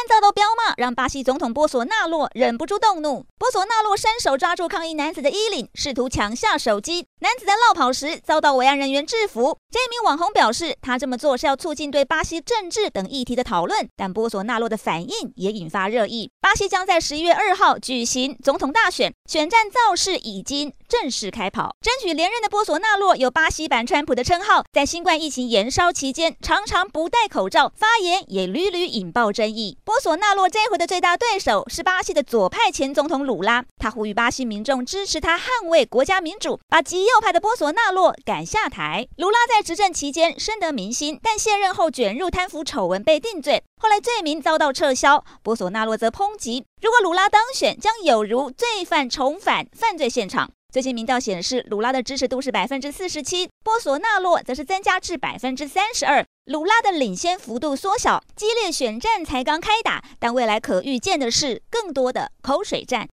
无端遭到飙骂，让巴西总统波索纳洛忍不住动怒。波索纳洛伸手抓住抗议男子的衣领，试图抢下手机。男子在落跑时遭到维安人员制服。这名网红表示，他这么做是要促进对巴西政治等议题的讨论。但波索纳洛的反应也引发热议。巴西将在十一月二号举行总统大选，选战造势已经正式开跑。争取连任的波索纳洛有“巴西版川普”的称号，在新冠疫情延烧期间，常常不戴口罩，发言也屡屡引爆争议。波索纳洛这回的最大对手是巴西的左派前总统鲁拉，他呼吁巴西民众支持他捍卫国家民主，把极右派的波索纳洛赶下台。鲁拉在执政期间深得民心，但卸任后卷入贪腐丑闻被定罪，后来罪名遭到撤销。波索纳洛则抨击，如果鲁拉当选，将有如罪犯重返犯罪现场。最新民调显示，鲁拉的支持度是百分之四十七，波索纳洛则是增加至百分之三十二。鲁拉的领先幅度缩小，激烈选战才刚开打，但未来可预见的是更多的口水战。